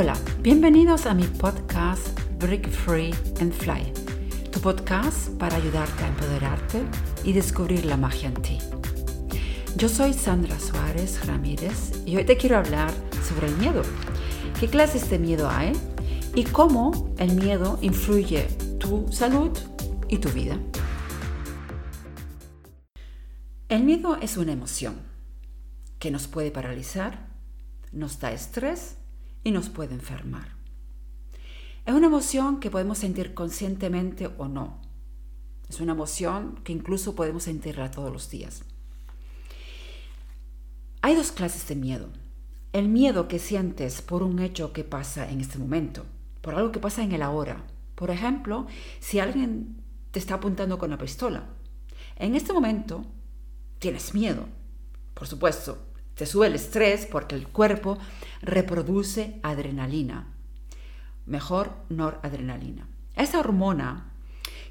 Hola, bienvenidos a mi podcast Break Free and Fly, tu podcast para ayudarte a empoderarte y descubrir la magia en ti. Yo soy Sandra Suárez Ramírez y hoy te quiero hablar sobre el miedo. ¿Qué clases de miedo hay? Y cómo el miedo influye tu salud y tu vida. El miedo es una emoción que nos puede paralizar, nos da estrés y nos puede enfermar. Es una emoción que podemos sentir conscientemente o no. Es una emoción que incluso podemos sentirla todos los días. Hay dos clases de miedo. El miedo que sientes por un hecho que pasa en este momento, por algo que pasa en el ahora. Por ejemplo, si alguien te está apuntando con la pistola. En este momento tienes miedo. Por supuesto, te sube el estrés porque el cuerpo reproduce adrenalina, mejor noradrenalina. Esa hormona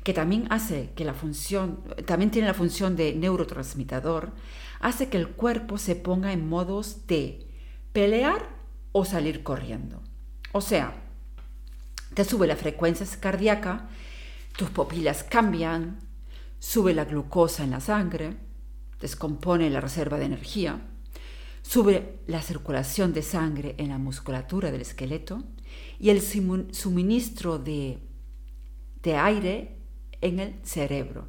que también hace que la función, también tiene la función de neurotransmitidor, hace que el cuerpo se ponga en modos de pelear o salir corriendo. O sea, te sube la frecuencia cardíaca, tus pupilas cambian, sube la glucosa en la sangre, descompone la reserva de energía, sube la circulación de sangre en la musculatura del esqueleto y el suministro de, de aire en el cerebro,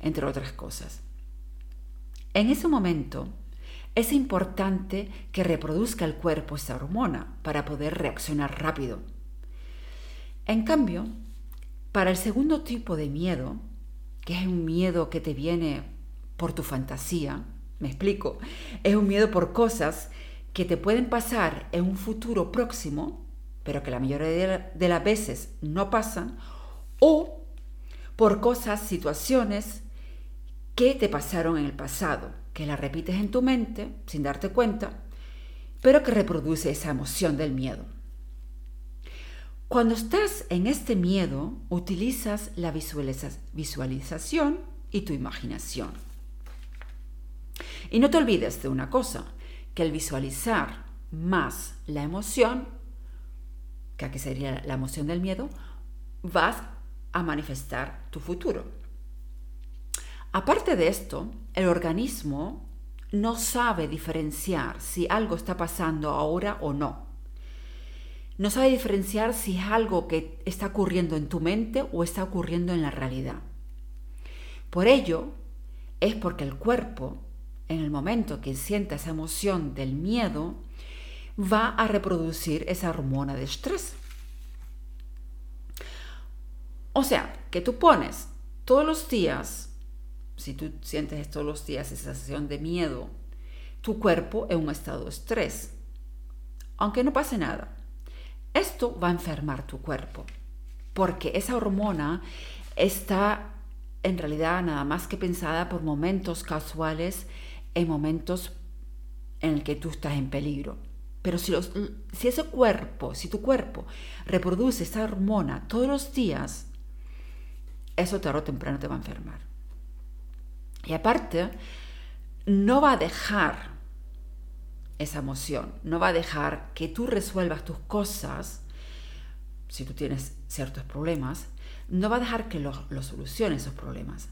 entre otras cosas. En ese momento es importante que reproduzca el cuerpo esta hormona para poder reaccionar rápido. En cambio, para el segundo tipo de miedo, que es un miedo que te viene por tu fantasía, me explico. Es un miedo por cosas que te pueden pasar en un futuro próximo, pero que la mayoría de las veces no pasan, o por cosas, situaciones que te pasaron en el pasado, que las repites en tu mente sin darte cuenta, pero que reproduce esa emoción del miedo. Cuando estás en este miedo, utilizas la visualización y tu imaginación. Y no te olvides de una cosa, que al visualizar más la emoción, que aquí sería la emoción del miedo, vas a manifestar tu futuro. Aparte de esto, el organismo no sabe diferenciar si algo está pasando ahora o no. No sabe diferenciar si es algo que está ocurriendo en tu mente o está ocurriendo en la realidad. Por ello, es porque el cuerpo en el momento que sienta esa emoción del miedo, va a reproducir esa hormona de estrés. O sea, que tú pones todos los días, si tú sientes todos los días esa sensación de miedo, tu cuerpo en un estado de estrés, aunque no pase nada. Esto va a enfermar tu cuerpo, porque esa hormona está en realidad nada más que pensada por momentos casuales en momentos en el que tú estás en peligro. Pero si, ese cuerpo, si tu cuerpo reproduce esa hormona todos los días, eso tarde o temprano te va a enfermar. Y aparte, no va a dejar esa emoción, no va a dejar que tú resuelvas tus cosas, si tú tienes ciertos problemas, no va a dejar que lo, lo soluciones esos problemas.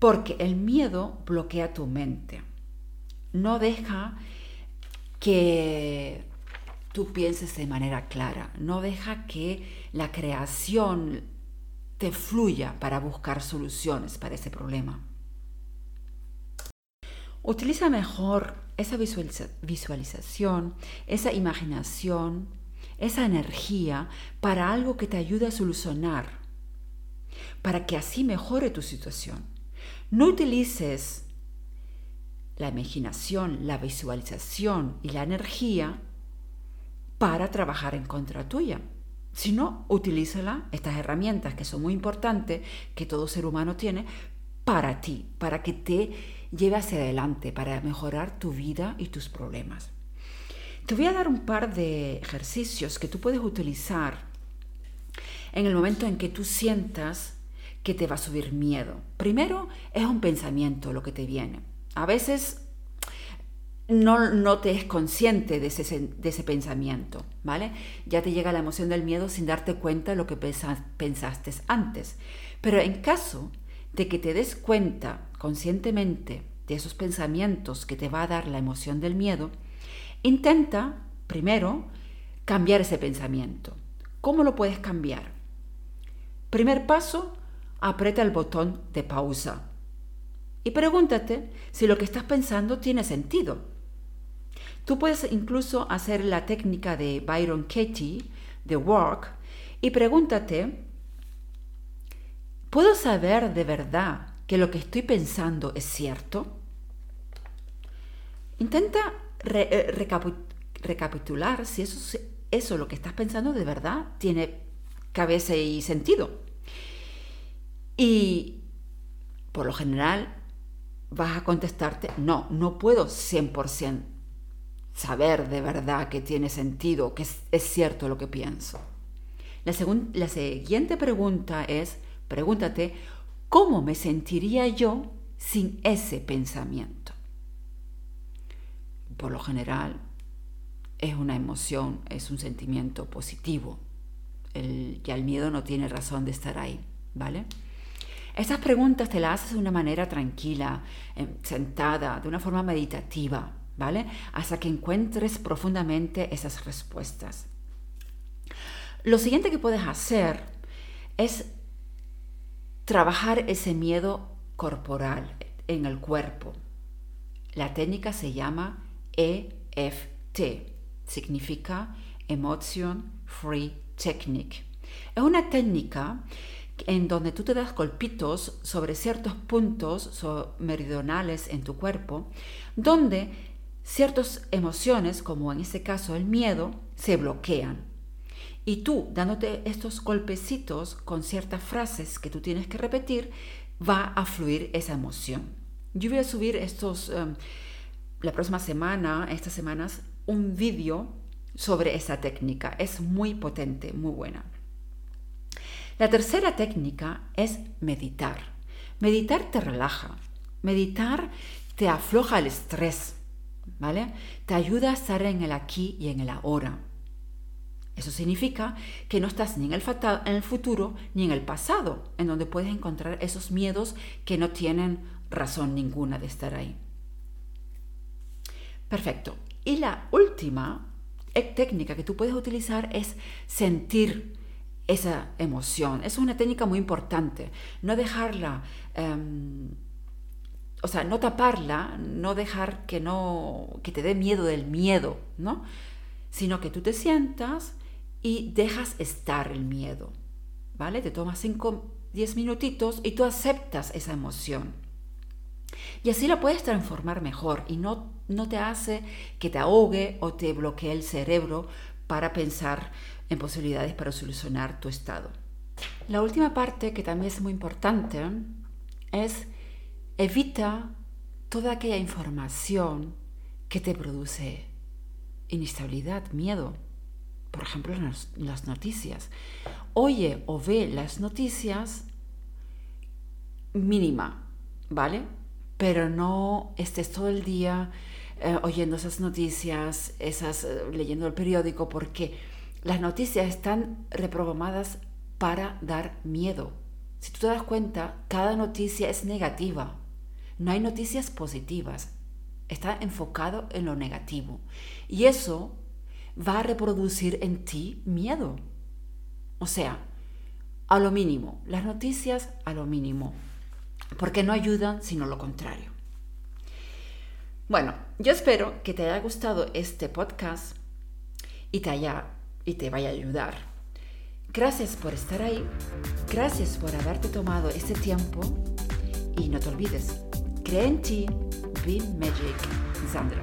Porque el miedo bloquea tu mente. No deja que tú pienses de manera clara. No deja que la creación te fluya para buscar soluciones para ese problema. Utiliza mejor esa visualización, esa imaginación, esa energía para algo que te ayude a solucionar, para que así mejore tu situación. No utilices la imaginación, la visualización y la energía para trabajar en contra tuya, sino utilízala, estas herramientas que son muy importantes, que todo ser humano tiene, para ti, para que te lleve hacia adelante, para mejorar tu vida y tus problemas. Te voy a dar un par de ejercicios que tú puedes utilizar en el momento en que tú sientas que te va a subir miedo. Primero es un pensamiento lo que te viene. A veces no, no te es consciente de ese, de ese pensamiento, ¿vale? Ya te llega la emoción del miedo sin darte cuenta de lo que pensaste antes. Pero en caso de que te des cuenta conscientemente de esos pensamientos que te va a dar la emoción del miedo, intenta, primero, cambiar ese pensamiento. ¿Cómo lo puedes cambiar? Primer paso, aprieta el botón de pausa y pregúntate si lo que estás pensando tiene sentido. Tú puedes incluso hacer la técnica de Byron Katie, de Work, y pregúntate, ¿puedo saber de verdad que lo que estoy pensando es cierto? Intenta eh, recapitular si eso, eso, lo que estás pensando de verdad, tiene cabeza y sentido. Y por lo general vas a contestarte, no, no puedo 100% saber de verdad que tiene sentido, que es, cierto lo que pienso. La, la siguiente pregunta es, pregúntate, ¿cómo me sentiría yo sin ese pensamiento? Por lo general, es una emoción, es un sentimiento positivo. El, ya el miedo no tiene razón de estar ahí, ¿vale? Estas preguntas te las haces de una manera tranquila, em, sentada, de una forma meditativa, ¿vale? Hasta que encuentres profundamente esas respuestas. Lo siguiente que puedes hacer es trabajar ese miedo corporal en el cuerpo. La técnica se llama EFT, significa Emotion Free Technique. Es una técnica en donde tú te das golpitos sobre ciertos puntos meridionales en tu cuerpo, donde ciertas emociones, como en este caso el miedo, se bloquean. Y tú, dándote estos golpecitos con ciertas frases que tú tienes que repetir, va a fluir esa emoción. Yo voy a subir estos, em, la próxima semana, estas semanas, un vídeo sobre esa técnica. Es muy potente, muy buena. La tercera técnica es meditar. Meditar te relaja. Meditar te afloja el estrés ¿vale? Te ayuda a estar en el aquí y en el ahora. Eso significa que no estás ni en el, en el futuro ni en el pasado, en donde puedes encontrar esos miedos que no tienen razón ninguna de estar ahí. Perfecto. Y la última técnica que tú puedes utilizar es sentir esa emoción. Es una técnica muy importante. No dejarla em, o sea, no taparla, no dejar que no que te dé miedo del miedo, ¿no? Sino que tú te sientas y dejas estar el miedo, ¿vale? Te tomas 5, 10 minutitos y tú aceptas esa emoción. Y así la puedes transformar mejor y no, no te hace que te ahogue o te bloquee el cerebro para pensar en posibilidades para solucionar tu estado. La última parte que también es muy importante es Evita toda aquella información que te produce inestabilidad, miedo. Por ejemplo, las noticias. Oye o ve las noticias mínima, ¿vale? Pero no estés todo el día eh, oyendo esas noticias, esas, eh, leyendo el periódico, porque las noticias están reprogramadas para dar miedo. Si tú te das cuenta, cada noticia es negativa. No hay noticias positivas. Está enfocado en lo negativo. Y eso va a reproducir en ti miedo. O sea, a lo mínimo, las noticias a lo mínimo, porque no ayudan sino lo contrario. Bueno, yo espero que te haya gustado este podcast y te, haya, y te vaya a ayudar. Gracias por estar ahí, gracias por haberte tomado este tiempo y no te olvides, Cree en ti, Be Magic, Sandra.